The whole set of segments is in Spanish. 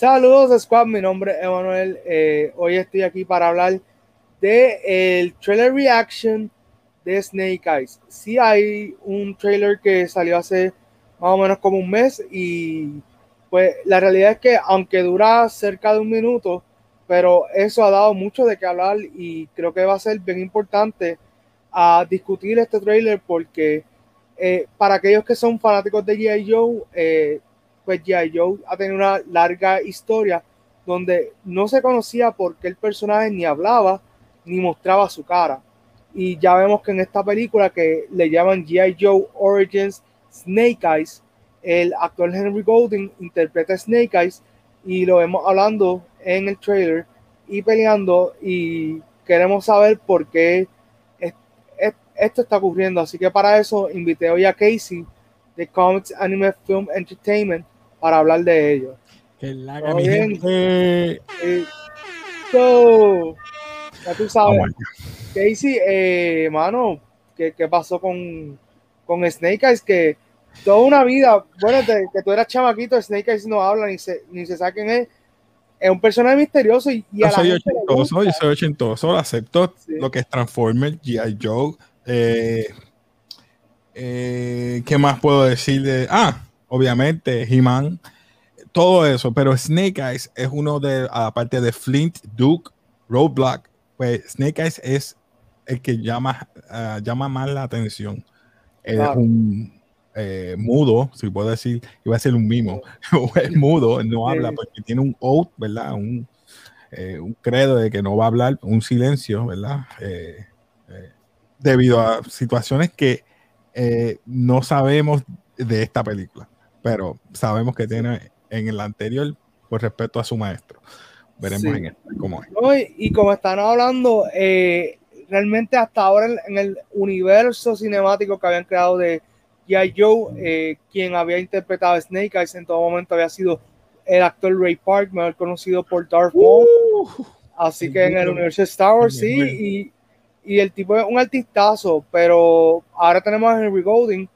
Saludos, Squad. Mi nombre es Emanuel. Eh, hoy estoy aquí para hablar de el trailer reaction de Snake Eyes. Sí hay un trailer que salió hace más o menos como un mes y pues la realidad es que aunque dura cerca de un minuto, pero eso ha dado mucho de qué hablar y creo que va a ser bien importante a discutir este trailer porque eh, para aquellos que son fanáticos de G.I. Joe, eh, pues G.I. Joe ha tenido una larga historia donde no se conocía por qué el personaje ni hablaba ni mostraba su cara. Y ya vemos que en esta película que le llaman G.I. Joe Origins Snake Eyes, el actor Henry Golding interpreta Snake Eyes y lo vemos hablando en el trailer y peleando y queremos saber por qué esto está ocurriendo. Así que para eso invité hoy a Casey de Comics Anime Film Entertainment para hablar de ello. Que la gente. ya tú sabes. Casey, eh, mano, ¿qué, ¿qué, pasó con, con Snake Eyes? Que toda una vida, bueno, que tú eras chamaquito, Snake Eyes no habla ni se, ni se sabe quién es. Es un personaje misterioso y, yo soy ochentoso, yo soy ochentoso, acepto lo que es Transformers, G.I. Joe. Eh, eh, ¿Qué más puedo decir de.? Ah, obviamente, He-Man, todo eso, pero Snake Eyes es uno de, aparte de Flint, Duke, Roadblock, pues Snake Eyes es el que llama, uh, llama más la atención. Es un eh, mudo, si puedo decir, iba a ser un mimo, es mudo, no habla porque tiene un oath, ¿verdad? Un, eh, un, credo de que no va a hablar, un silencio, ¿verdad? Eh, debido a situaciones que no sabemos de esta película, pero sabemos que tiene en el anterior por respeto a su maestro. Veremos en este, cómo es. y, como están hablando, eh, realmente hasta ahora en, el universo cinemático que habían creado de G.I. Joe, eh, quien había interpretado a Snake Eyes en todo momento había sido el actor Ray Park, mejor conocido por Darth Maul. Uh, Así que en el universo de Star Wars, sí, y, y, el tipo es un artistazo, pero ahora tenemos a Henry Golding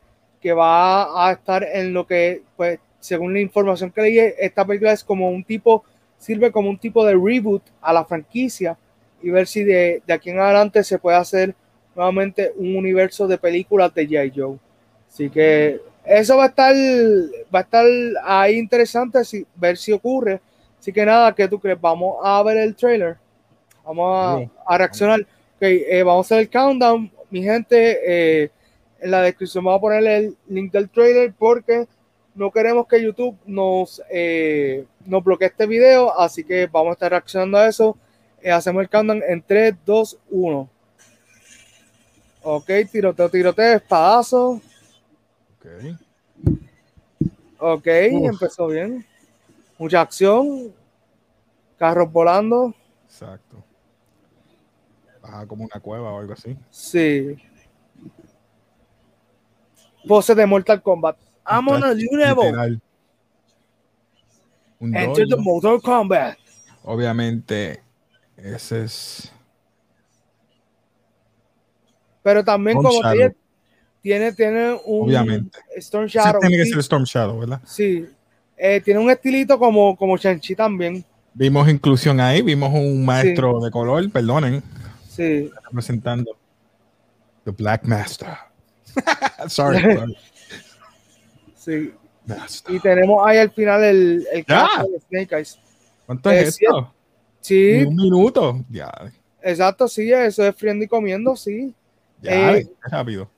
que va a estar en lo que, pues, según la información que leí, esta película es como un tipo sirve como un tipo de reboot a la franquicia y ver si de, de aquí en adelante se puede hacer nuevamente un universo de películas de J. Joe. Así que eso va a estar, va a estar ahí interesante si, ver si ocurre. Así que nada, ¿qué tú crees? Vamos a ver el trailer. Vamos a, reaccionar. Okay, eh, vamos a hacer el countdown. Mi gente, eh, en la descripción vamos a poner el link del trailer porque no queremos que YouTube nos, eh, nos bloquee este video, así que vamos a estar reaccionando a eso. Eh, hacemos el countdown en 3, 2, 1. Ok, tiroteo, tiroteo, espadazo. Ok. Ok, empezó bien. Mucha acción. Carros volando. Exacto. Baja como una cueva o algo así. Sí. Pose de Mortal Kombat. I'm on a new level. Enter the Mortal Kombat. Obviamente, ese es. Pero también como tiene, tiene, tiene, un Obviamente. Storm Shadow. Sí, tiene que ser Storm Shadow, ¿verdad? Sí. Eh, tiene un estilito como, como Chanchi también. Vimos inclusión ahí, vimos un maestro de color, perdonen. Sí. Representando The Black Master. sorry. Sí. Y tenemos ahí al final el, el de Snake Eyes. ¿Cuánto es, esto? Sí. Un minuto. Ya. Exacto, sí, eso es friendo y comiendo, sí. Ya, eh, rápido.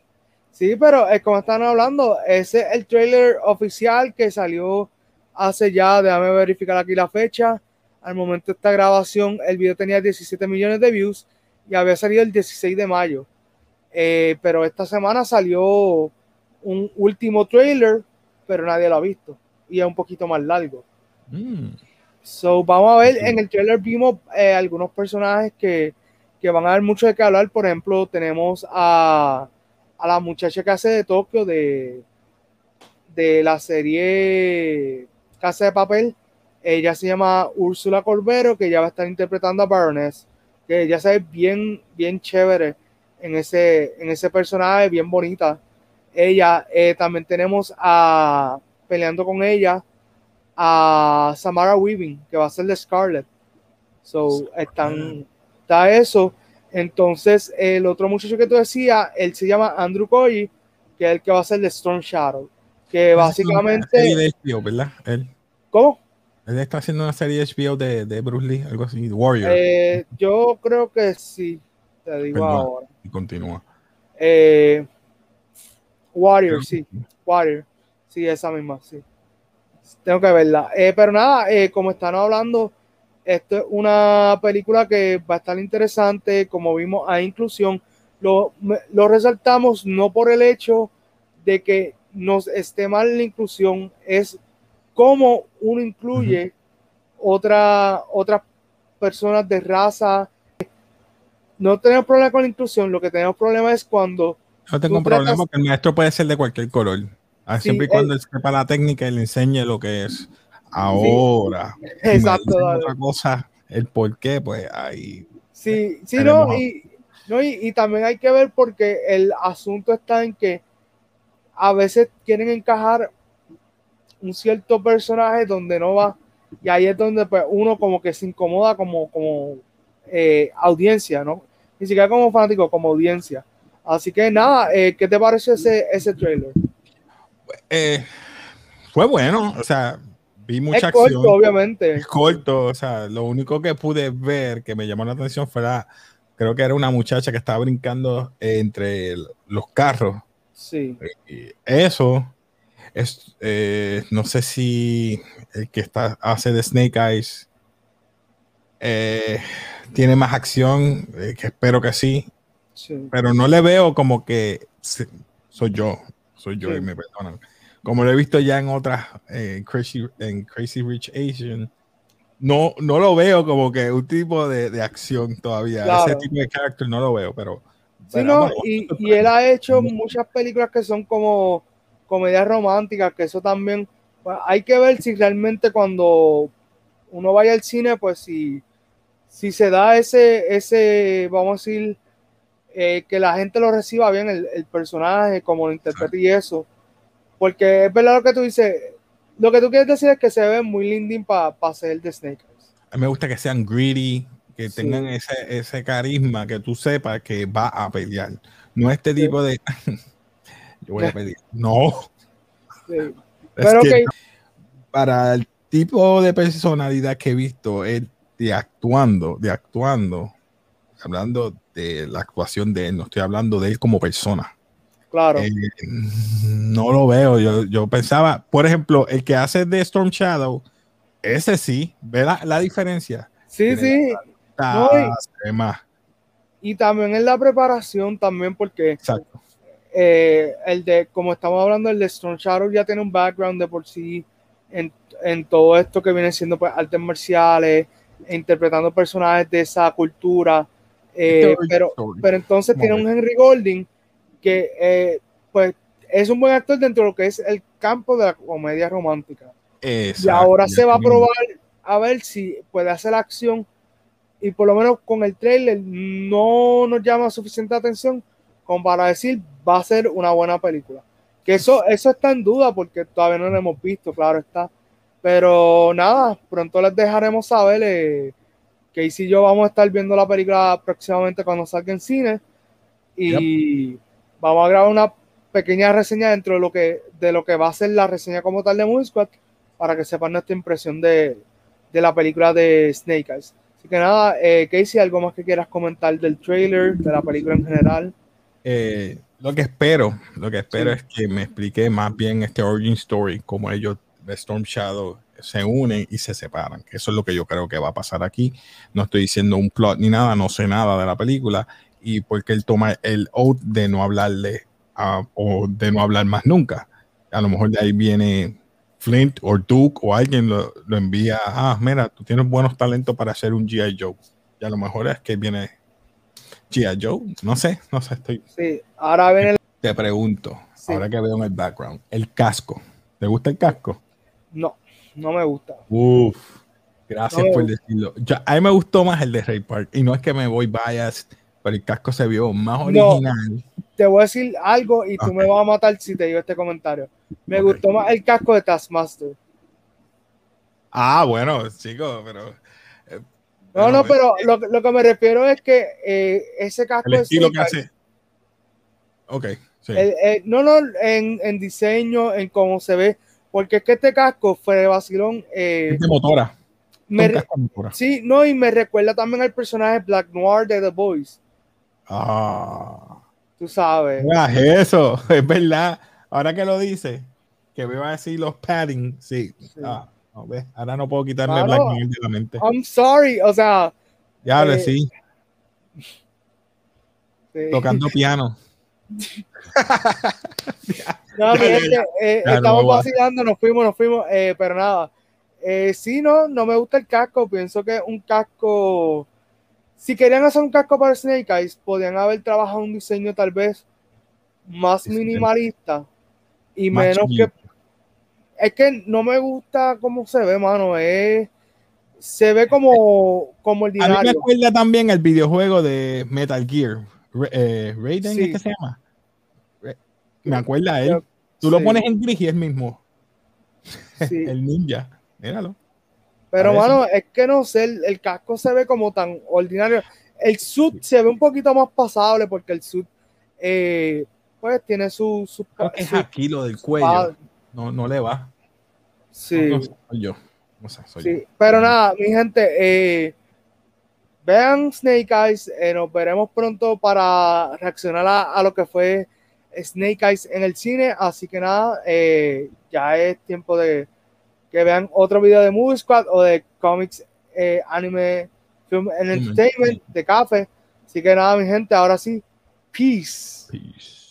Sí, pero es como están hablando, ese es el trailer oficial que salió hace ya, déjame verificar aquí la fecha. Al momento de esta grabación, el video tenía 17 millones de views y había salido el 16 de mayo. Eh, pero esta semana salió un último trailer pero nadie lo ha visto y es un poquito más largo. Mm. So, vamos a ver, en el trailer vimos eh, algunos personajes que, que, van a dar mucho de qué hablar. Por ejemplo, tenemos a, a la muchacha que hace de Tokio de, de la serie Casa de Papel. Ella se llama Úrsula Corbero, que ya va a estar interpretando a Baroness, que ya se ve bien, bien chévere en ese, en ese personaje, bien bonita ella. Eh, también tenemos a peleando con ella a Samara Weaving, que va a ser de Scarlet. So, están, está eso. Entonces, el otro muchacho que tú decías, él se llama Andrew Coy, que es el que va a ser de Storm Shadow. Que básicamente. De HBO, ¿verdad? Él. ¿Cómo? Él está haciendo una serie de HBO de, de Bruce Lee, algo así, Warrior. Eh, yo creo que sí, te digo ahora. Y continúa. Eh, Warrior, sí. Warrior. Sí, esa misma, sí. Tengo que verla. Eh, pero nada, eh, como están hablando, esto es una película que va a estar interesante. Como vimos, hay inclusión. Lo, lo resaltamos no por el hecho de que nos esté mal la inclusión, es cómo uno incluye otra, otras personas de raza. No tenemos problema con la inclusión, lo que tenemos problema es cuando no tengo un problema porque el maestro puede ser de cualquier color. Ah, siempre y cuando él sepa la técnica y le enseñe lo que es. Ahora, exacto. otra cosa, el por qué, pues ahí. Sí, sí, no y, no, y, también hay que ver porque el asunto está en que a veces quieren encajar un cierto personaje donde no va, y ahí es donde pues, uno como que se incomoda como, como eh, audiencia, ¿no? Ni siquiera como fanático, como audiencia. Así que nada, eh, ¿qué te pareció ese, ese trailer? Eh, fue bueno, o sea, vi mucha es acción. Corto, obviamente. Es corto, o sea, lo único que pude ver que me llamó la atención fue la, creo que era una muchacha que estaba brincando entre los carros. Sí. Y eso es, eh, no sé si el que está, hace de Snake Eyes tiene más acción, que espero que sí. Pero no le veo como que soy yo, soy yo y me perdonan. Como lo he visto ya en otras, eh, Crazy, en Crazy Rich Asian, no, no lo veo como que un tipo de, de acción todavía. Ese tipo de carácter no lo veo, pero. Sí, no, y, y, él ha hecho muchas películas que son como comedias románticas, que eso también. Pues, hay que ver si realmente cuando uno vaya al cine, pues si, si se da ese, ese, vamos a decir, eh, que la gente lo reciba bien, el, personaje, como lo interprete y eso. Porque es verdad lo que tú dices, lo que tú quieres decir es que se ve muy lindín para ser de Snake A mí me gusta que sean greedy, que tengan ese, ese, carisma, que tú sepas que va a pelear. No este tipo de... Yo voy a pedir. No. Pero que, para el tipo de personalidad que he visto él de actuando, de actuando, hablando de la actuación de él, no estoy hablando de él como persona. Claro. Eh, no lo veo. Yo, yo, pensaba, por ejemplo, el que hace de Storm Shadow, ese sí, ve la, diferencia. Sí, sí. y, también en la preparación, también porque Exacto. Eh, el de, como estamos hablando, el de Storm Shadow ya tiene un background de por sí en, en todo esto que viene siendo pues, artes marciales, interpretando personajes de esa cultura. Eh, pero, pero entonces tiene un Henry Golding que eh, pues es un buen actor dentro de lo que es el campo de la comedia romántica. y ahora se va a probar a ver si puede hacer acción y por lo menos con el trailer no nos llama suficiente atención como para decir va a ser una buena película. Que eso, eso está en duda porque todavía no lo hemos visto, claro está. Pero nada, pronto les dejaremos saber. Eh, que y yo vamos a estar viendo la película próximamente cuando salga en cine y vamos a grabar una pequeña reseña dentro de lo que de lo que va a ser la reseña como tal de Movie Squad para que sepan nuestra impresión de, de la película de Snake Eyes. Así que nada, eh, Casey, ¿algo más que quieras comentar del trailer, de la película en general? Eh, lo que espero, lo que espero es que me explique más bien este origin story, como ellos Storm Shadow se unen y se separan, eso es lo que yo creo que va a pasar aquí. No estoy diciendo un plot ni nada, no sé nada de la película y porque él toma el oath de no hablarle o de no hablar más nunca. A lo mejor de ahí viene Flint o Duke o alguien lo, envía, ah, mira, tú tienes buenos talentos para hacer un G.I. Joe. Y a lo mejor es que viene G.I. Joe, no sé, no sé, estoy... Sí, ahora viene Te pregunto, ahora que veo en el background, el casco, ¿te gusta el casco? No no me gusta. Uf, gracias por decirlo. a mí me gustó más el de Ray Park. Y no es que me voy biased, pero el casco se vio más original. te voy a decir algo y tú me vas a matar si te digo este comentario. Me gustó más el casco de Taskmaster. Ah, bueno, chicos, pero. eh, no, no, pero lo, lo, que me refiero es que eh, ese casco. El estilo que hace. Ok, sí. El, el, no, no, en, en, diseño, en cómo se ve. Porque es que este casco fue de vacilón. Eh, es de motora. Me, motora. Sí, no, y me recuerda también al personaje Black Noir de The Boys. Ah. Tú sabes. Mira, eso, es verdad. Ahora que lo dice, que me va a decir los padding, sí. sí. Ah, no, ¿ves? Ahora no puedo quitarme Claro. Black Mirror de la mente. I'm sorry, o sea. Ya, eh, sí, sí. tocando piano. No, mi gente, eh, estamos vacilando, nos fuimos, nos fuimos, eh, pero nada. Eh, sí, no, no me gusta el casco, pienso que un casco, si querían hacer un casco para Snake Eyes, podían haber trabajado un diseño tal vez más minimalista y Más menos chiquito. que... Es que no me gusta cómo se ve, mano, es... Se ve como, como A mí me acuerda también el videojuego de Metal Gear. Eh, Raiden, Sí. ¿es que se llama? Me acuerda a él. Tú lo pones en gris y es mismo. sí. El ninja. Míralo. Pero, mano, es que no sé, el, el casco se ve como tan ordinario. El suit se ve un poquito más pasable porque el suit, eh, pues, tiene su... su, es su- aquí lo del cuello. No, no le va. sí, No, no sé, soy yo. No sé, soy sí. yo. Pero nada, mi gente, eh, vean Snake Eyes. eh, nos veremos pronto para reaccionar a, a lo que fue Snake Eyes en el cine. Así que nada, eh, ya es tiempo de que vean otro video de Movie Squad o de Comics, eh, Anime, Film and Entertainment de Café. Así que nada, mi gente, ahora sí, peace. Peace.